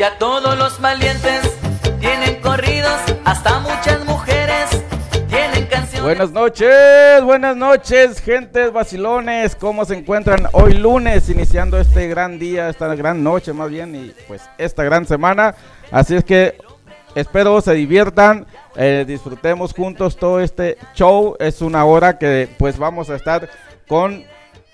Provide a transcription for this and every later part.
Ya todos los valientes tienen corridos, hasta muchas mujeres tienen canciones. Buenas noches, buenas noches, gentes vacilones. ¿Cómo se encuentran hoy lunes, iniciando este gran día, esta gran noche más bien, y pues esta gran semana? Así es que espero se diviertan, eh, disfrutemos juntos todo este show. Es una hora que pues vamos a estar con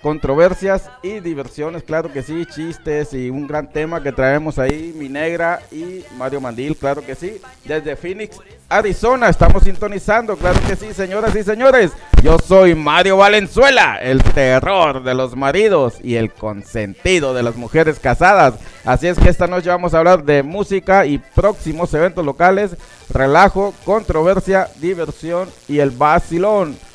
controversias y diversiones, claro que sí, chistes y un gran tema que traemos ahí, mi negra y Mario Mandil, claro que sí, desde Phoenix, Arizona, estamos sintonizando, claro que sí, señoras y señores, yo soy Mario Valenzuela, el terror de los maridos y el consentido de las mujeres casadas, así es que esta noche vamos a hablar de música y próximos eventos locales, relajo, controversia, diversión y el vacilón.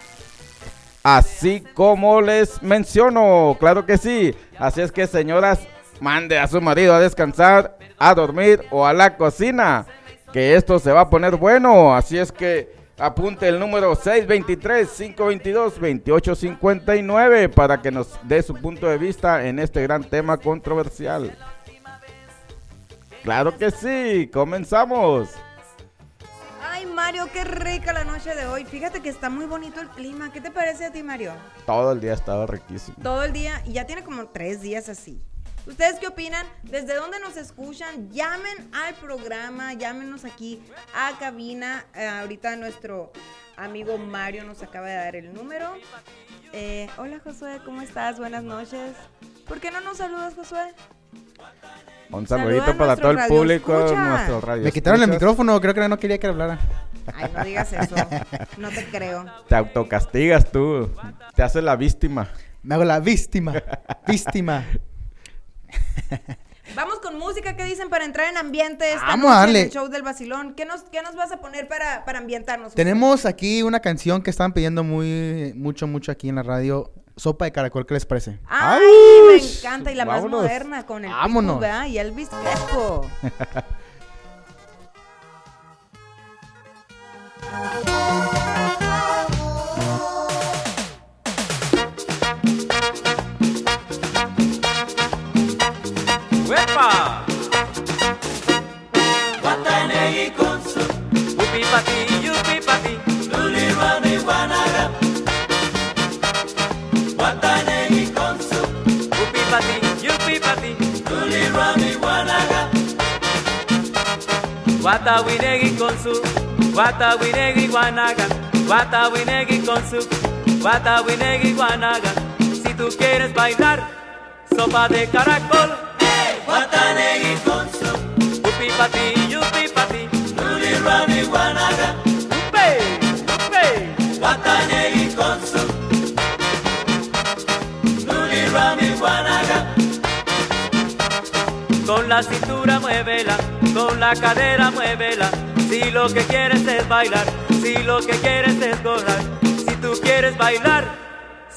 Así como les menciono, claro que sí. Así es que señoras, mande a su marido a descansar, a dormir o a la cocina. Que esto se va a poner bueno. Así es que apunte el número 623-522-2859 para que nos dé su punto de vista en este gran tema controversial. Claro que sí, comenzamos. Mario, qué rica la noche de hoy. Fíjate que está muy bonito el clima. ¿Qué te parece a ti, Mario? Todo el día ha estado riquísimo. Todo el día y ya tiene como tres días así. ¿Ustedes qué opinan? ¿Desde dónde nos escuchan? Llamen al programa, llámenos aquí a cabina. Eh, ahorita nuestro amigo Mario nos acaba de dar el número. Eh, hola Josué, ¿cómo estás? Buenas noches. ¿Por qué no nos saludas, Josué? Un saludito para todo el público, radioescucha. nuestro radio. Me quitaron el micrófono, creo que no quería que hablara. Ay, no digas eso. No te creo. Te autocastigas tú. Te haces la víctima. Me hago la víctima. víctima. Vamos con música, ¿qué dicen para entrar en ambiente esta Vamos a noche en darle. el show del vacilón? ¿Qué nos, qué nos vas a poner para, para ambientarnos? Tenemos aquí una canción que estaban pidiendo muy, mucho, mucho aquí en la radio. Sopa de caracol, ¿qué les parece? ¡Ay, me encanta! Y la Vámonos. más moderna con el Vámonos. Y Elvis Crespo. Guatawinegui con su Guatawinegui guanaga Guatawinegui con su Guatawinegui guanaga. Si tú quieres bailar Sopa de caracol. Guatanegui con su Upi pati, yupi pati. Luli rani guanaga. Upe, upe Guatanegui con su rani guanaga. Con la cintura muévela, con la cadera muévela. Si lo que quieres es bailar, si lo que quieres es gozar, si tú quieres bailar,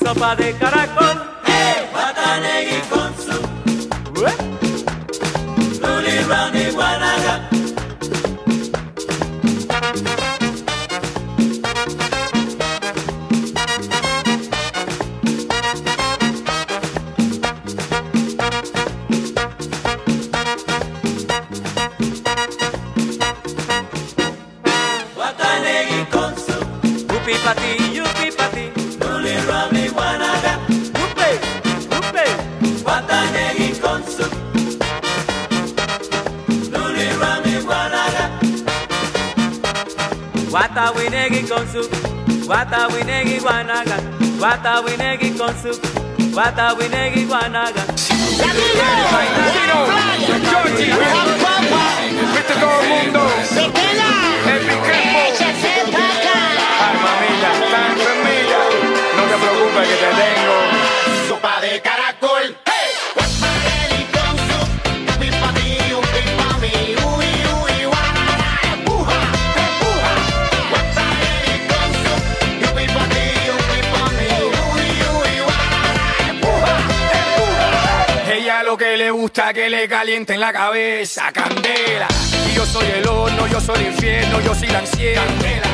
sopa de caracol. ¡Hey! Guatanegui con su Luli Rani Guanaga. Guatawinegui con su Guatawinegui Guanaga Guatawinegui con su Guatawinegui Guanaga Viste todo el mundo. Me gusta que le calienten la cabeza, candela. Y yo soy el horno, yo soy el infierno, yo soy la ansiedad. Candela.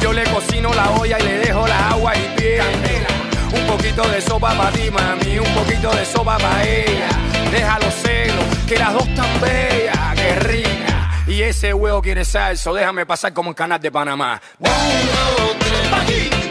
Yo le cocino la olla y le dejo la agua y piel. Candela. Un poquito de sopa para ti, mami, un poquito de sopa para ella. Deja los celos, que las dos tan bellas, que rica. Y ese huevo quiere salso, déjame pasar como en canal de Panamá. Uno, tres,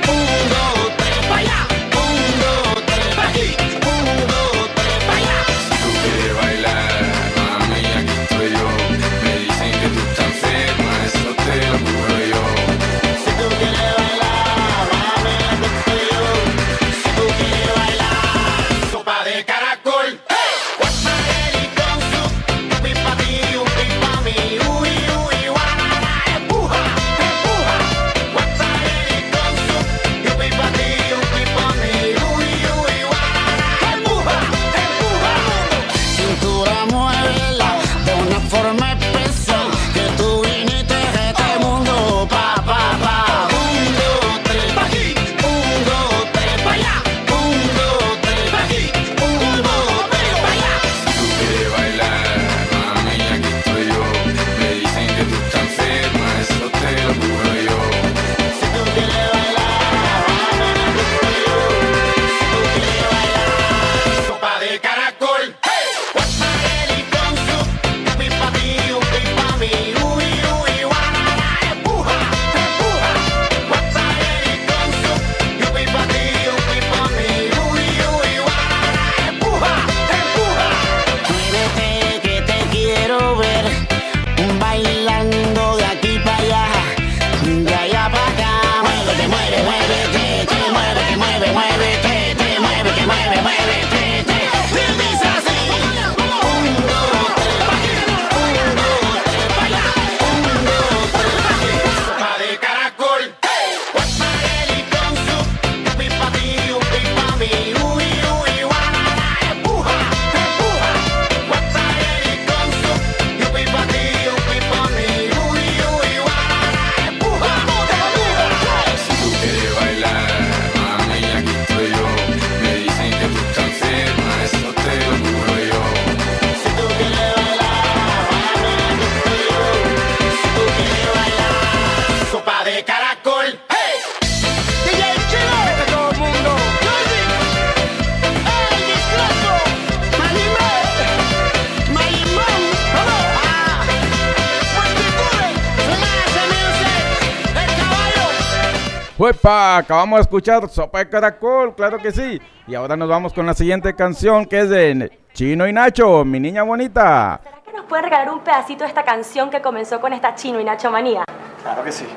Huepa, acabamos de escuchar Sopa de Caracol, claro que sí. Y ahora nos vamos con la siguiente canción que es de Chino y Nacho, mi niña bonita. ¿Será que nos puede regalar un pedacito de esta canción que comenzó con esta Chino y Nacho manía? Claro que sí.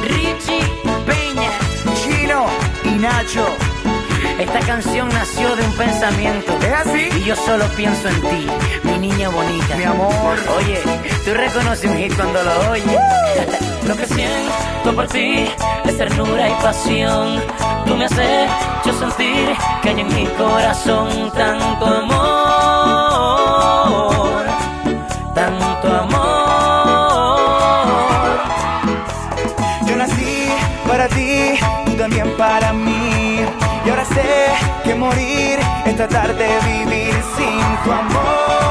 Richie Peña, Chino y Nacho. Esta canción nació de un pensamiento. ¿Es así? Y yo solo pienso en ti, mi niña bonita. Mi amor. Oye, tú reconoces un hit cuando lo oyes. Uh. Lo que siento por ti es ternura y pasión. Tú me haces yo sentir que hay en mi corazón tanto amor, tanto amor. Yo nací para ti, tú también para mí. Y ahora sé que morir es tratar de vivir sin tu amor.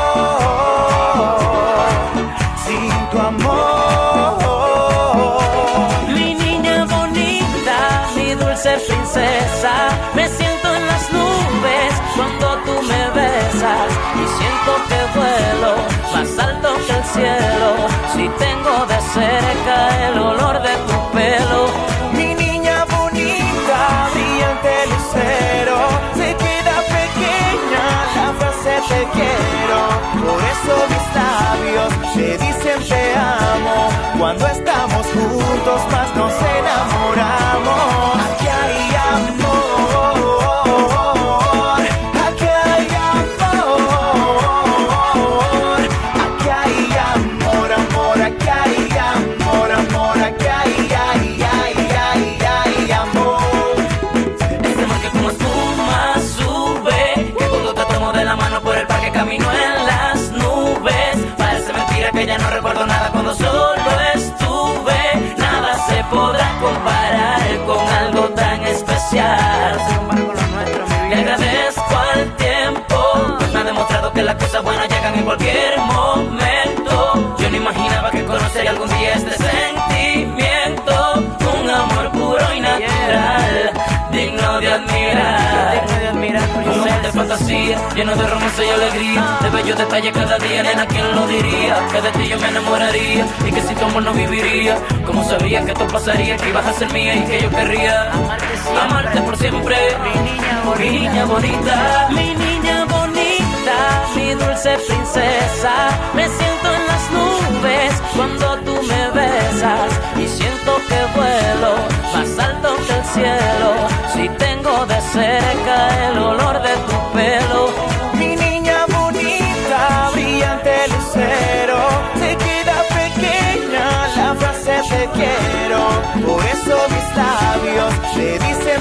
alto que vuelo, más alto que el cielo, si tengo de cerca el olor de tu pelo. Mi niña bonita, brillante lucero, se queda pequeña la frase te quiero, por eso mis labios te dicen te amo. Cuando estamos fantasía, lleno de romance y alegría. De bellos detalles cada día, nena, ¿quién lo diría? Que de ti yo me enamoraría Y que sin tu amor no viviría Como sabía que esto pasaría, que ibas a ser mía y que yo querría Amarte por siempre. Mi niña bonita, mi niña bonita. Mi niña bonita, mi dulce princesa. Me siento en las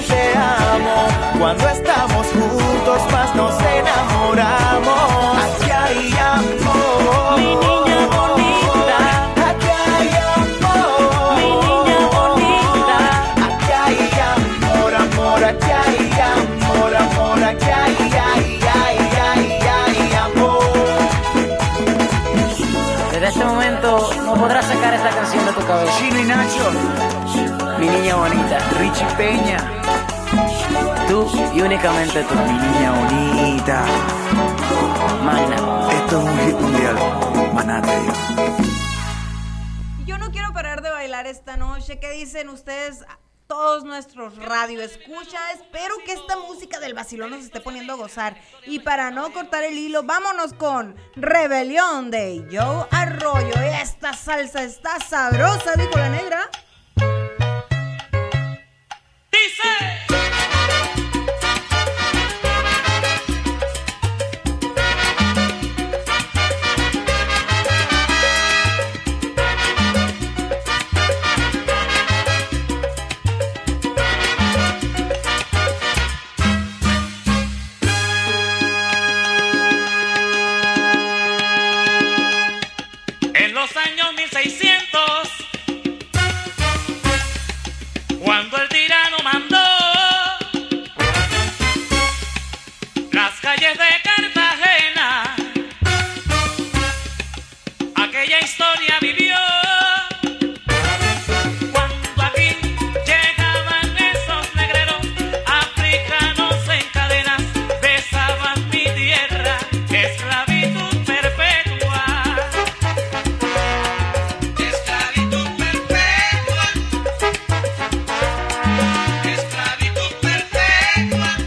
te amo. Cuando estamos juntos Chino y Nacho, Mi niña bonita Richie Peña, Tú y únicamente tú mi niña bonita. Magna Esto es un hit mundial. Maná te digo. Yo no quiero parar de bailar esta noche. ¿Qué dicen ustedes? Todos nuestros radio escucha. Espero que esta música del vacilón nos esté poniendo a gozar. Y para no cortar el hilo, vámonos con Rebelión de Joe Arroyo. Esta salsa está sabrosa, dijo la negra. Aquella historia vivió